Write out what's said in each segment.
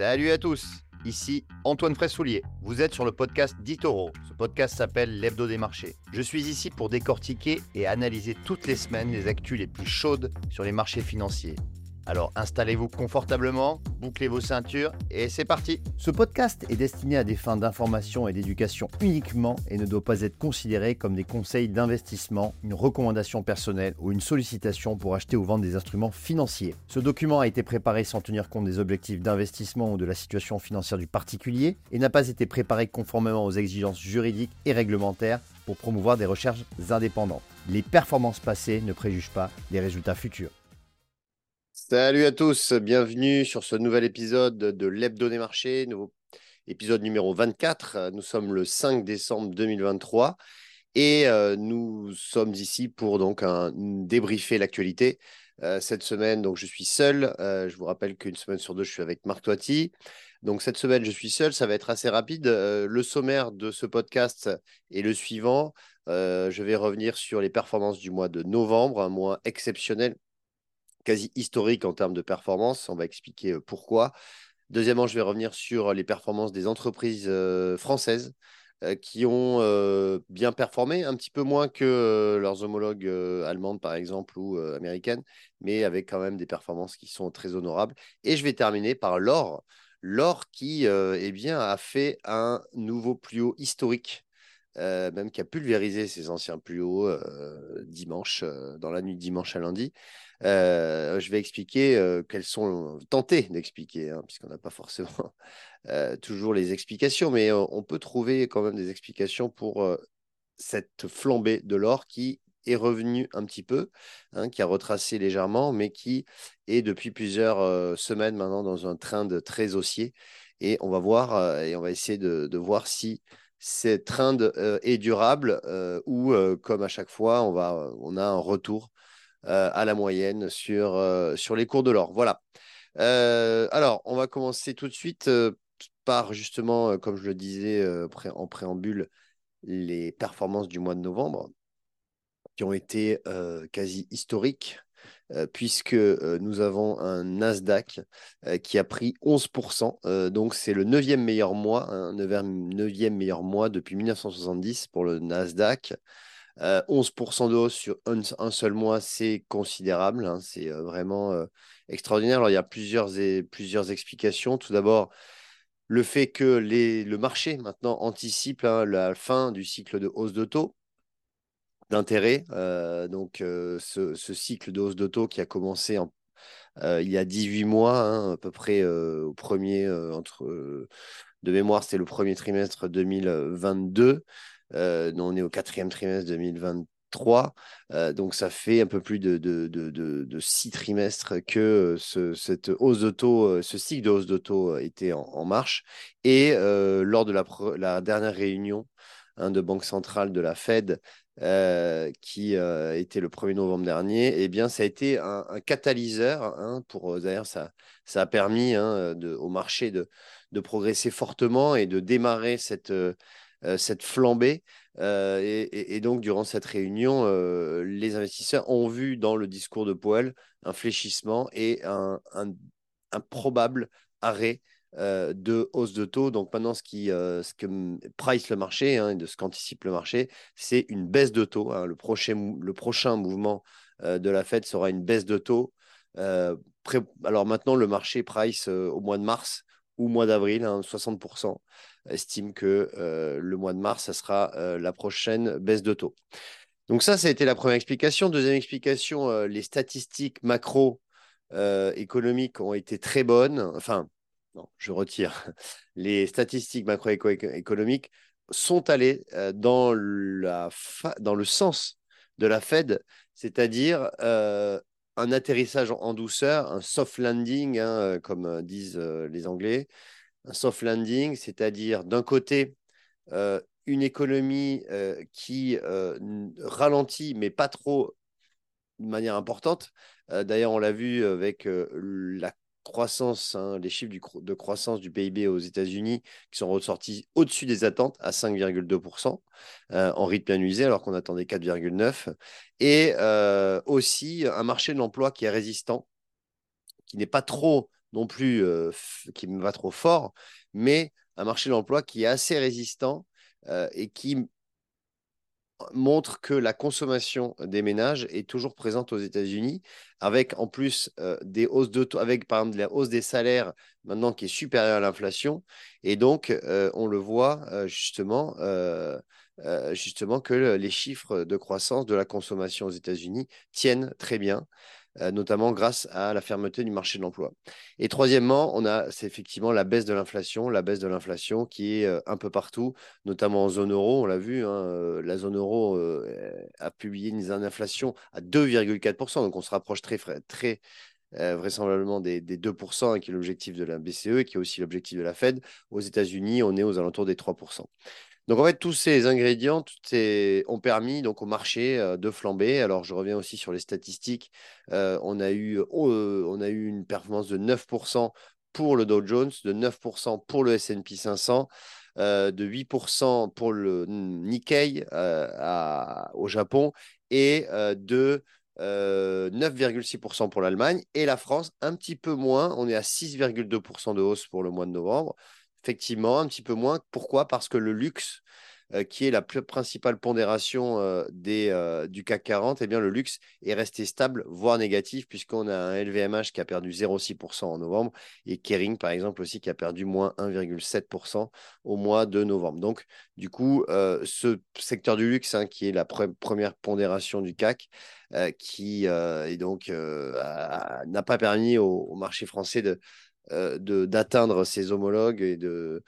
Salut à tous, ici Antoine Fraissoulier. Vous êtes sur le podcast d'Itoro. Ce podcast s'appelle L'Hebdo des marchés. Je suis ici pour décortiquer et analyser toutes les semaines les actus les plus chaudes sur les marchés financiers. Alors installez-vous confortablement, bouclez vos ceintures et c'est parti Ce podcast est destiné à des fins d'information et d'éducation uniquement et ne doit pas être considéré comme des conseils d'investissement, une recommandation personnelle ou une sollicitation pour acheter ou vendre des instruments financiers. Ce document a été préparé sans tenir compte des objectifs d'investissement ou de la situation financière du particulier et n'a pas été préparé conformément aux exigences juridiques et réglementaires pour promouvoir des recherches indépendantes. Les performances passées ne préjugent pas des résultats futurs. Salut à tous, bienvenue sur ce nouvel épisode de l'Hebdo des marchés, épisode numéro 24. Nous sommes le 5 décembre 2023 et euh, nous sommes ici pour donc débriefer l'actualité. Euh, cette semaine, donc je suis seul. Euh, je vous rappelle qu'une semaine sur deux, je suis avec Marc Toiti. Donc cette semaine, je suis seul. Ça va être assez rapide. le sommaire de ce podcast est le suivant. je vais revenir sur les performances du mois de novembre, un mois exceptionnel quasi historique en termes de performance. On va expliquer euh, pourquoi. Deuxièmement, je vais revenir sur les performances des entreprises euh, françaises euh, qui ont bien performé, un petit peu moins que leurs homologues allemandes, par exemple, ou américaines, mais avec quand même des performances qui sont très honorables. Et je vais terminer par l'or. L'or qui eh a fait un nouveau plus haut historique même qui a pulvérisé ses anciens plus hauts dimanche, dans la nuit dimanche à lundi. je vais expliquer quelles sont, tenter d'expliquer, hein, puisqu'on n'a pas forcément toujours les explications, mais on peut trouver quand même des explications pour cette flambée de l'or qui est revenue un petit peu, hein, qui a retracé légèrement, mais qui est depuis plusieurs semaines maintenant dans un train de très haussier. Et on va voir et on va essayer de voir si cette trend euh, est durable euh, ou, euh, comme à chaque fois, on, va, on a un retour à la moyenne sur, sur les cours de l'or. Voilà. alors, on va commencer tout de suite par justement, comme je le disais en préambule, les performances du mois de novembre qui ont été quasi historiques. Euh, puisque euh, nous avons un Nasdaq euh, qui a pris 11%. donc, c'est le neuvième meilleur mois, meilleur mois depuis 1970 pour le Nasdaq. 11% de hausse sur un, seul mois, c'est considérable, hein, c'est vraiment extraordinaire. Alors, il y a plusieurs, explications. Tout d'abord, le fait que le marché maintenant anticipe hein, la fin du cycle de hausse de taux d'intérêt. Euh, donc, euh, ce, cycle de hausse de qui a commencé euh, il y a 18 mois, hein, à peu près au premier, entre, de mémoire, c'était le premier trimestre 2022. on est au quatrième trimestre 2023. donc, ça fait un peu plus de, six trimestres que ce, cette hausse de ce cycle de hausse de était en, marche. Et lors de la dernière réunion hein, de Banque centrale de la Fed, euh, qui euh, était le 1er novembre dernier, eh bien, ça a été un, catalyseur. Hein, pour euh, D'ailleurs, ça, ça a permis hein, au marché de, de, progresser fortement et de démarrer cette, cette flambée. Et, donc, durant cette réunion, les investisseurs ont vu dans le discours de Powell un fléchissement et un, un probable arrêt euh, de hausse de taux. Donc maintenant, ce, qui, euh, que price le marché, hein, de ce qu'anticipe le marché, c'est une baisse de taux. Hein. Le, prochain, le prochain mouvement euh, de la Fed sera une baisse de taux. alors maintenant, le marché price au mois de mars ou mois d'avril, 60% hein, estime que le mois de mars, ça sera la prochaine baisse de taux. Donc ça, ça a été la première explication. Deuxième explication, les statistiques macro économiques ont été très bonnes. Enfin, non, je retire. Les statistiques macroéconomiques sont allées euh, dans, la dans le sens de la Fed, c'est-à-dire euh, un atterrissage en douceur, un soft landing, hein, euh, comme disent les Anglais. Un soft landing, c'est-à-dire d'un côté, une économie qui ralentit, mais pas trop de manière importante. D'ailleurs, on l'a vu avec la croissance, hein, les chiffres de croissance du PIB aux États-Unis qui sont ressortis au-dessus des attentes à 5,2% euh, en rythme annuisé alors qu'on attendait 4,9%. Et euh, aussi un marché de l'emploi qui est résistant, qui n'est pas trop non plus qui me va trop fort, mais un marché de l'emploi qui est assez résistant et qui montre que la consommation des ménages est toujours présente aux États-Unis, avec en plus euh, des hausses de avec la hausse des salaires maintenant qui est supérieure à l'inflation. Et donc, euh, on le voit euh, justement, justement que les chiffres de croissance de la consommation aux États-Unis tiennent très bien. Euh, notamment grâce à la fermeté du marché de l'emploi. Et troisièmement, on a effectivement la baisse de l'inflation, la baisse de l'inflation qui est euh, un peu partout, notamment en zone euro. On l'a vu, hein, euh, la zone euro a publié une inflation à 2,4%, donc on se rapproche très, vraisemblablement des, des 2%, hein, qui est l'objectif de la BCE et qui est aussi l'objectif de la Fed. Aux États-Unis, on est aux alentours des 3%. Donc en fait, tous ces ingrédients ont permis donc au marché euh, de flamber. Alors je reviens aussi sur les statistiques. Euh, on, a eu, euh, on a eu une performance de 9% pour le Dow Jones, de 9% pour le S&P 500, de 8% pour le Nikkei au Japon et de 9,6% pour l'Allemagne et la France un petit peu moins. On est à 6,2% de hausse pour le mois de novembre effectivement, un petit peu moins. Pourquoi? Parce que le luxe, euh, qui est la principale pondération euh, euh, du CAC 40, eh bien, le luxe est resté stable, voire négatif, puisqu'on a un LVMH qui a perdu 0,6% en novembre et Kering, par exemple, aussi qui a perdu moins 1,7% au mois de novembre. Donc, du coup, ce secteur du luxe, hein, qui est la première pondération du CAC, qui n'a pas permis au marché français de, d'atteindre ses homologues et de,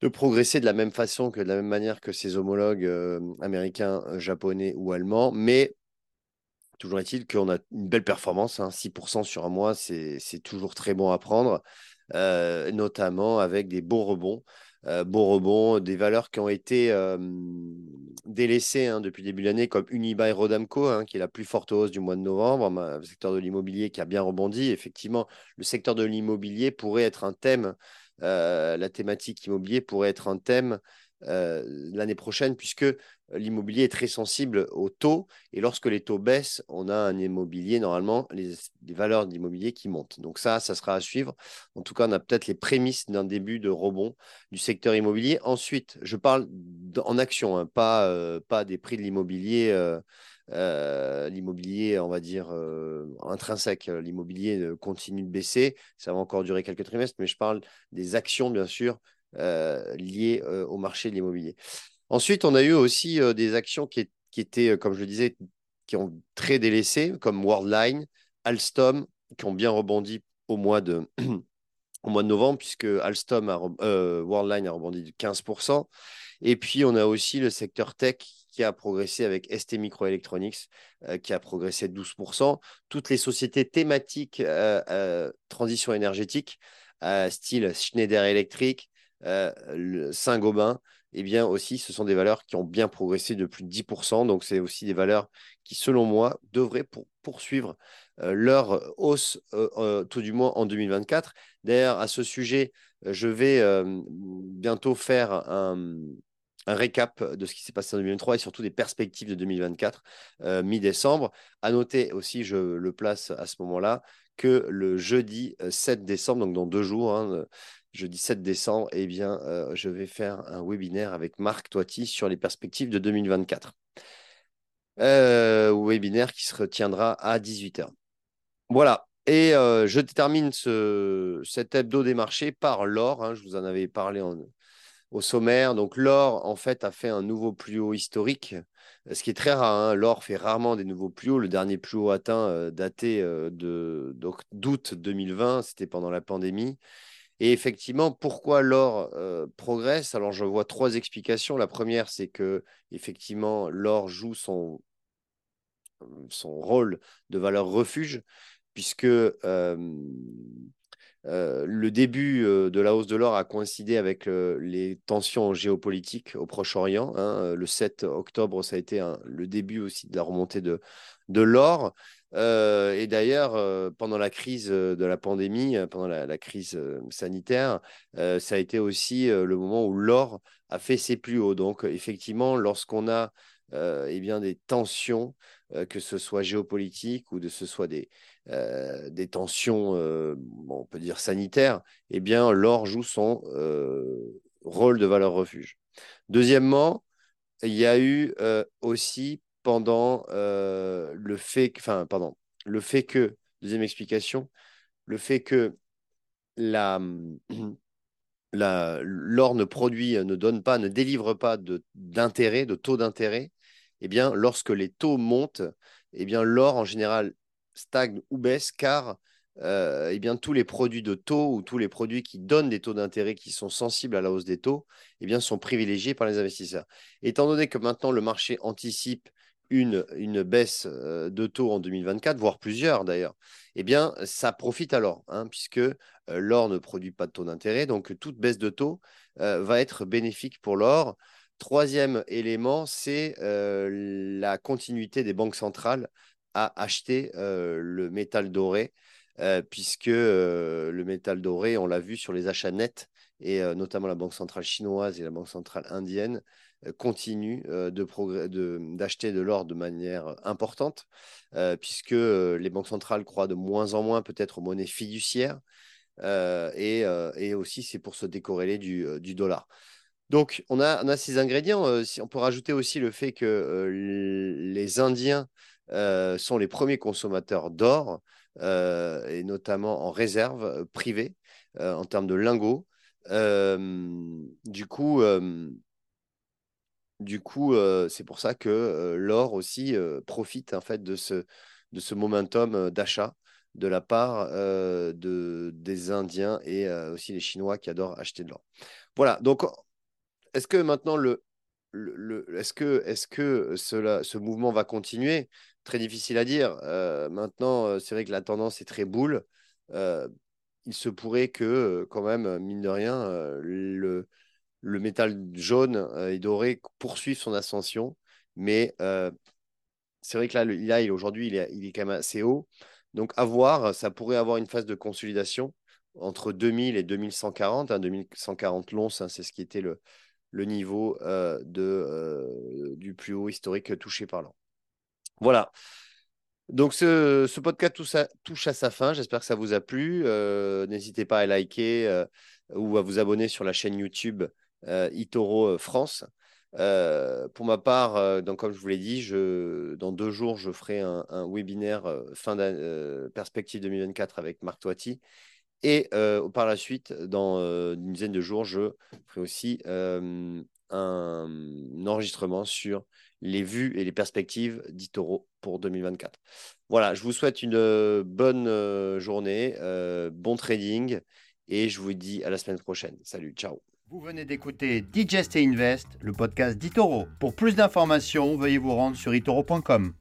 de progresser de la même façon que de la même manière que ses homologues euh, américains, euh, japonais ou allemands. Mais toujours est-il qu'on a une belle performance, 6% hein. sur un mois, c'est toujours très bon à prendre, notamment avec des bons rebonds. Euh, bon rebond, des valeurs qui ont été délaissées hein, depuis début de l'année, comme Unibail Rodamco, hein, qui est la plus forte hausse du mois de novembre, le secteur de l'immobilier qui a bien rebondi. Effectivement, le secteur de l'immobilier pourrait être un thème, euh, la thématique immobilier pourrait être un thème euh, l'année prochaine, puisque l'immobilier est très sensible aux taux. Et lorsque les taux baissent, on a un immobilier, normalement, les, valeurs de l'immobilier qui montent. Donc ça, ça sera à suivre. En tout cas, on a peut-être les prémices d'un début de rebond du secteur immobilier. Ensuite, je parle en action, hein, pas, euh, pas des prix de l'immobilier. Euh, l'immobilier, on va dire, intrinsèque. L'immobilier continue de baisser. Ça va encore durer quelques trimestres, mais je parle des actions, bien sûr, euh, liées euh, au marché de l'immobilier. Ensuite, on a eu aussi euh, des actions qui, étaient, comme je le disais, qui ont très délaissé, comme Worldline, Alstom, qui ont bien rebondi au mois de, novembre, puisque Alstom, a, Worldline a rebondi de 15%. Et puis, on a aussi le secteur tech qui a progressé avec ST Microelectronics, qui a progressé de 12%. Toutes les sociétés thématiques transition énergétique, style Schneider Electric, euh, Saint-Gobain, eh bien aussi, ce sont des valeurs qui ont bien progressé de plus de 10%. Donc, c'est aussi des valeurs qui, selon moi, devraient poursuivre euh, leur hausse, euh, tout du moins en 2024. D'ailleurs, à ce sujet, je vais bientôt faire un, un récap de ce qui s'est passé en 2023 et surtout des perspectives de 2024 mi-décembre. À noter aussi, je le place à ce moment-là, que le jeudi 7 décembre, donc dans deux jours, hein, jeudi 7 décembre, eh bien, euh, je vais faire un webinaire avec Marc Toiti sur les perspectives de 2024. Euh, webinaire qui se retiendra à 18h. Voilà. Et euh, je termine ce, cet hebdo des marchés par l'or. Hein. je vous en avais parlé au sommaire. Donc, l'or, en fait, a fait un nouveau plus haut historique, ce qui est très rare. Hein. L'or fait rarement des nouveaux plus hauts. Le dernier plus haut atteint, daté de, d'août 2020, c'était pendant la pandémie. Et effectivement, pourquoi l'or euh, progresse? Alors, je vois trois explications. La première, c'est que effectivement, l'or joue son, son rôle de valeur refuge, puisque euh, euh, le début de la hausse de l'or a coïncidé avec les tensions géopolitiques au Proche-Orient. Hein. Le 7 octobre, ça a été le début aussi de la remontée de, de l'or. Euh, et d'ailleurs, euh, pendant la crise euh, de la pandémie, pendant la, crise sanitaire, ça a été aussi le moment où l'or a fait ses plus hauts. Donc, effectivement, lorsqu'on a eh bien, des tensions, que ce soit géopolitiques ou que ce soit des, des tensions, on peut dire sanitaires, eh bien, l'or joue son rôle de valeur refuge. Deuxièmement, il y a eu aussi pendant le fait, enfin, pardon, le fait que, deuxième explication, le fait que la, l'or ne produit, ne donne pas, ne délivre pas d'intérêt, de, taux d'intérêt, eh bien, lorsque les taux montent, eh bien, l'or en général stagne ou baisse car euh, eh bien, tous les produits de taux ou tous les produits qui donnent des taux d'intérêt qui sont sensibles à la hausse des taux bien, sont privilégiés par les investisseurs. Étant donné que maintenant le marché anticipe une, baisse euh, de taux en 2024, voire plusieurs d'ailleurs, eh bien, ça profite alors, hein, puisque euh, l'or ne produit pas de taux d'intérêt. Donc, toute baisse de taux euh, va être bénéfique pour l'or. Troisième élément, c'est la continuité des banques centrales à acheter le métal doré, puisque le métal doré, on l'a vu sur les achats nets, et notamment la Banque centrale chinoise et la Banque centrale indienne, continue euh, d'acheter de, l'or de manière importante, euh, puisque les banques centrales croient de moins en moins peut-être aux monnaies fiduciaires, et, et, aussi c'est pour se décorréler du, du, dollar. Donc on a, on a ces ingrédients. on peut rajouter aussi le fait que les Indiens sont les premiers consommateurs d'or, et notamment en réserve privée, en termes de lingots. du coup, du coup, c'est pour ça que l'or aussi profite en fait de ce, de ce momentum d'achat de la part de, des Indiens et aussi les Chinois qui adorent acheter de l'or. Voilà, donc est-ce que maintenant le, le, est-ce que, est que cela, ce mouvement va continuer? Très difficile à dire. maintenant, c'est vrai que la tendance est très boule. il se pourrait que, quand même, mine de rien, le, le métal jaune euh, et doré poursuive son ascension. Mais euh, c'est vrai que là, aujourd'hui, il est, il est quand même assez haut. Donc, à voir, ça pourrait avoir une phase de consolidation entre 2000 et 2140. 2140 l'once, c'est ce qui était le, niveau euh, du plus haut historique touché par l'an. Voilà. Donc, ce, podcast touche à sa fin. J'espère que ça vous a plu. N'hésitez pas à liker ou à vous abonner sur la chaîne YouTube Itoro euh, France. Euh, pour ma part, comme je vous l'ai dit, dans deux jours, je ferai un, webinaire fin perspective 2024 avec Marc Toiti. Et par la suite, dans une dizaine de jours, je ferai aussi un, enregistrement sur les vues et les perspectives d'Itoro pour 2024. Voilà, je vous souhaite une bonne journée, bon trading et je vous dis à la semaine prochaine. Salut, ciao. Vous venez d'écouter Digest et Invest, le podcast d'Itoro. Pour plus d'informations, veuillez vous rendre sur itoro.com.